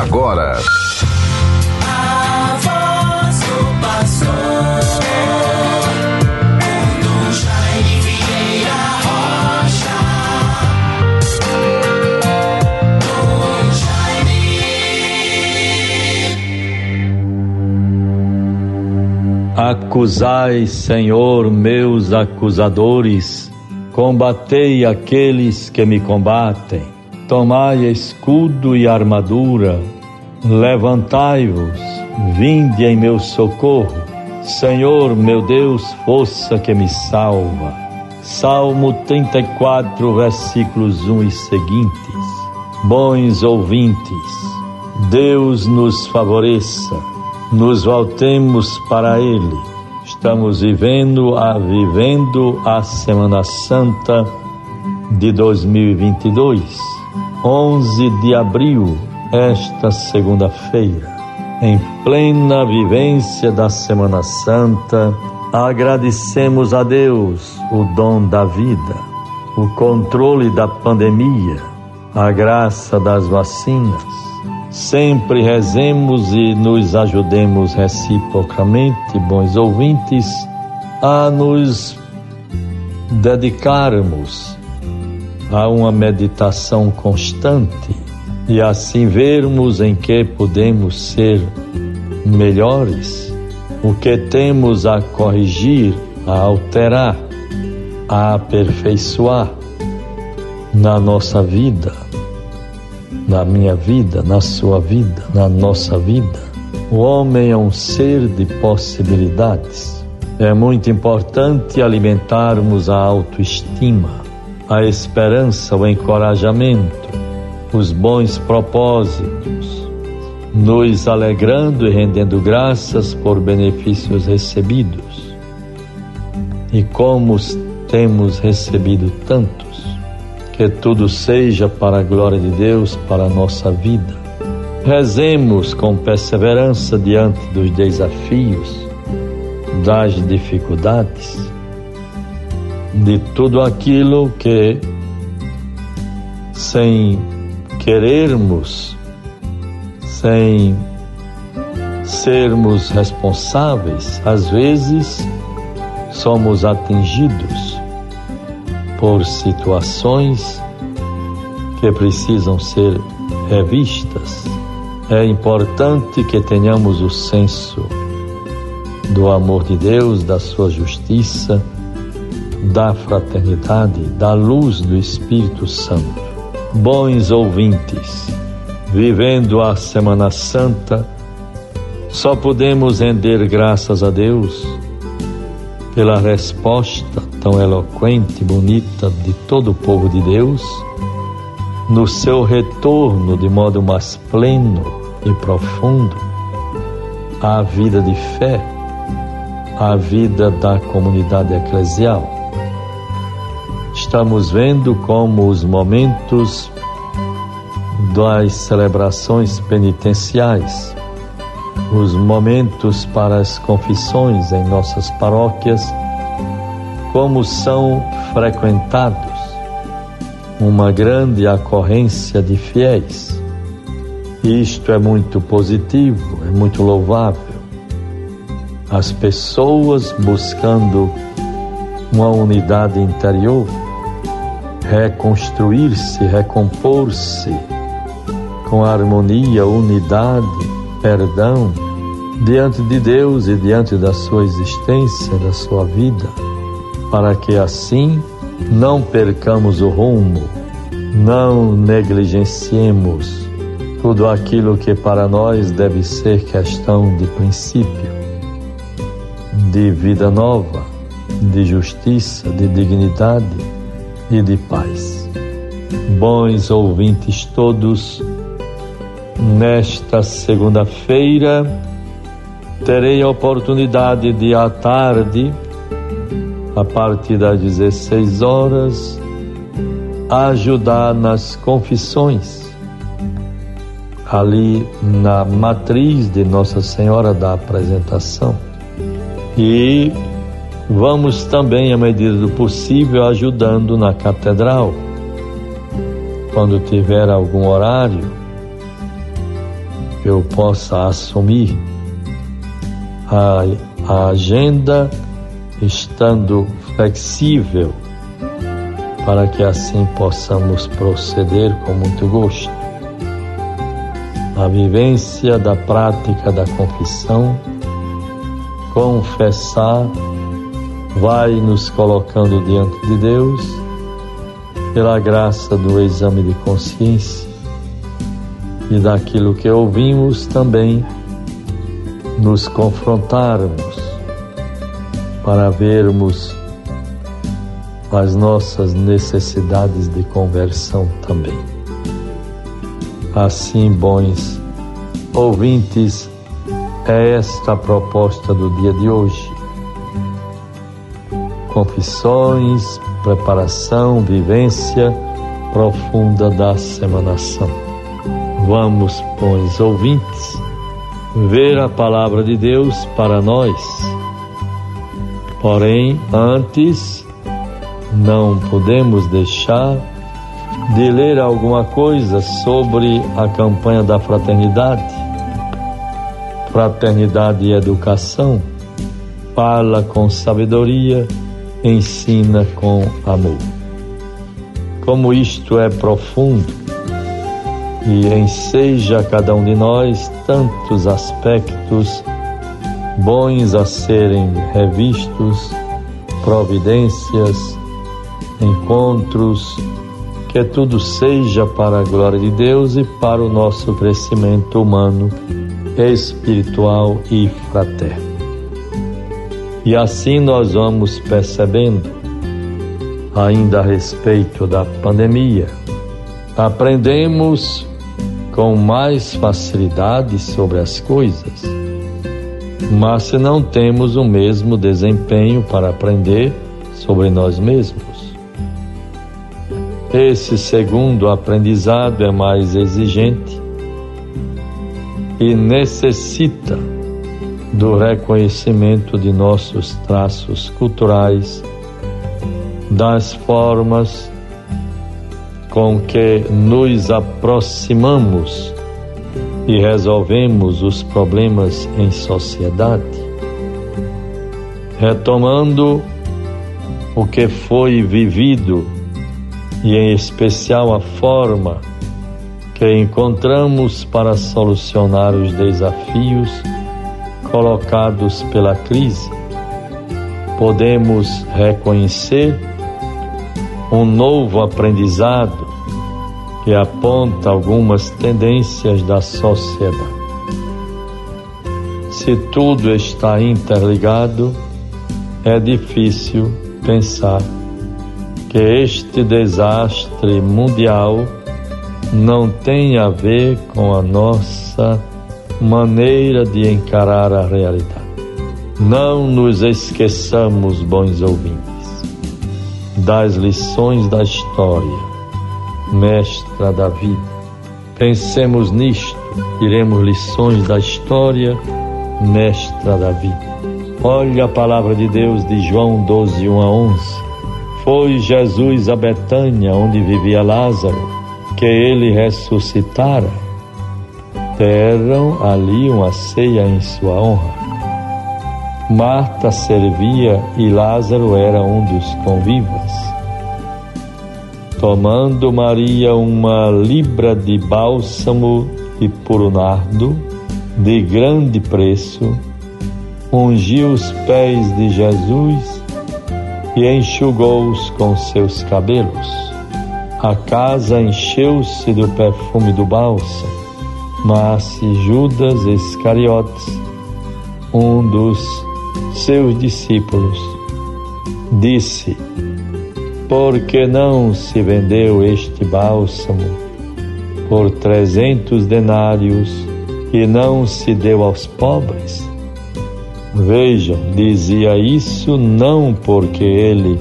agora. Acusai, Senhor, meus acusadores, combatei aqueles que me combatem, tomai escudo e armadura, levantai-vos, vinde em meu socorro, Senhor, meu Deus, força que me salva. Salmo 34, versículos 1 e seguintes. Bons ouvintes, Deus nos favoreça, nos voltemos para Ele. Estamos vivendo a, vivendo a Semana Santa de 2022, 11 de abril, esta segunda-feira. Em plena vivência da Semana Santa, agradecemos a Deus o dom da vida, o controle da pandemia, a graça das vacinas. Sempre rezemos e nos ajudemos reciprocamente, bons ouvintes, a nos dedicarmos a uma meditação constante e assim vermos em que podemos ser melhores, o que temos a corrigir, a alterar, a aperfeiçoar na nossa vida, na minha vida, na sua vida, na nossa vida. O homem é um ser de possibilidades. É muito importante alimentarmos a autoestima, a esperança, o encorajamento, os bons propósitos, nos alegrando e rendendo graças por benefícios recebidos. E como temos recebido tantos, que tudo seja para a glória de Deus, para a nossa vida. Rezemos com perseverança diante dos desafios, das dificuldades, de tudo aquilo que, sem querermos, sem sermos responsáveis, às vezes somos atingidos por situações que precisam ser revistas. É importante que tenhamos o senso do amor de Deus, da sua justiça, da fraternidade, da luz do Espírito Santo. Bons ouvintes, vivendo a Semana Santa, só podemos render graças a Deus pela resposta tão eloquente e bonita de todo o povo de Deus, no seu retorno de modo mais pleno e profundo à vida de fé, à vida da comunidade eclesial. Estamos vendo como os momentos das celebrações penitenciais, os momentos para as confissões em nossas paróquias, como são frequentados, uma grande ocorrência de fiéis. Isto é muito positivo, é muito louvável. As pessoas buscando uma unidade interior, reconstruir-se, recompor-se com harmonia, unidade, perdão, diante de Deus e diante da sua existência, da sua vida, para que assim não percamos o rumo, não negligenciemos tudo aquilo que para nós deve ser questão de princípio, de vida nova, de justiça, de dignidade e de paz. Bons ouvintes todos, nesta segunda-feira terei a oportunidade de à tarde, a partir das 16 horas, ajudar nas confissões, ali na matriz de Nossa Senhora da Apresentação. E vamos também, à medida do possível, ajudando na catedral. Quando tiver algum horário, eu possa assumir a, a agenda estando flexível para que assim possamos proceder com muito gosto. A vivência da prática da confissão, confessar, vai nos colocando diante de Deus, pela graça do exame de consciência e daquilo que ouvimos também, nos confrontarmos para vermos as nossas necessidades de conversão também. Assim, bons ouvintes, é esta a proposta do dia de hoje. Confissões, preparação, vivência profunda da semanação. Vamos, bons ouvintes, ver a palavra de Deus para nós. Porém, antes, não podemos deixar de ler alguma coisa sobre a campanha da fraternidade. Fraternidade e educação. Fala com sabedoria, ensina com amor. Como isto é profundo e enseja a cada um de nós tantos aspectos bons a serem revistos, providências, encontros, que tudo seja para a glória de Deus e para o nosso crescimento humano, espiritual e fraterno. E assim nós vamos percebendo, ainda a respeito da pandemia, aprendemos com mais facilidade sobre as coisas, mas se não temos o mesmo desempenho para aprender sobre nós mesmos. Esse segundo aprendizado é mais exigente e necessita do reconhecimento de nossos traços culturais, das formas com que nos aproximamos e resolvemos os problemas em sociedade, retomando o que foi vivido e em especial a forma que encontramos para solucionar os desafios colocados pela crise, podemos reconhecer um novo aprendizado que aponta algumas tendências da sociedade. Se tudo está interligado, é difícil pensar que este desastre mundial não tem a ver com a nossa maneira de encarar a realidade. Não nos esqueçamos, bons ouvintes, das lições da história, mestra da vida. Pensemos nisto, tiremos lições da história, mestra da vida. Olha a palavra de Deus de João 12, 1 a 11 foi Jesus a Betânia, onde vivia Lázaro, que ele ressuscitara. Deram ali uma ceia em sua honra. Marta servia e Lázaro era um dos convivas. Tomando Maria uma libra de bálsamo de puro nardo, de grande preço, ungiu os pés de Jesus e enxugou-os com seus cabelos. A casa encheu-se do perfume do bálsamo, mas Judas Iscariotes, um dos seus discípulos, disse: Por que não se vendeu este bálsamo por trezentos denários e não se deu aos pobres? Vejam, dizia isso não porque ele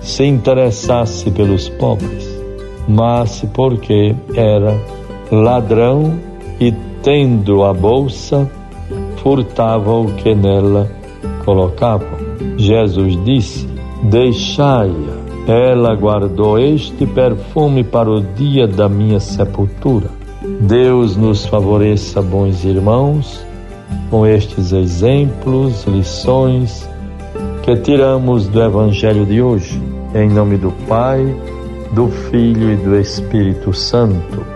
se interessasse pelos pobres, mas porque era ladrão e, tendo a bolsa, furtava o que nela colocavam. Jesus disse: Deixai-a. Ela guardou este perfume para o dia da minha sepultura. Deus nos favoreça, bons irmãos, com estes exemplos, lições que tiramos do Evangelho de hoje. Em nome do Pai, do Filho e do Espírito Santo.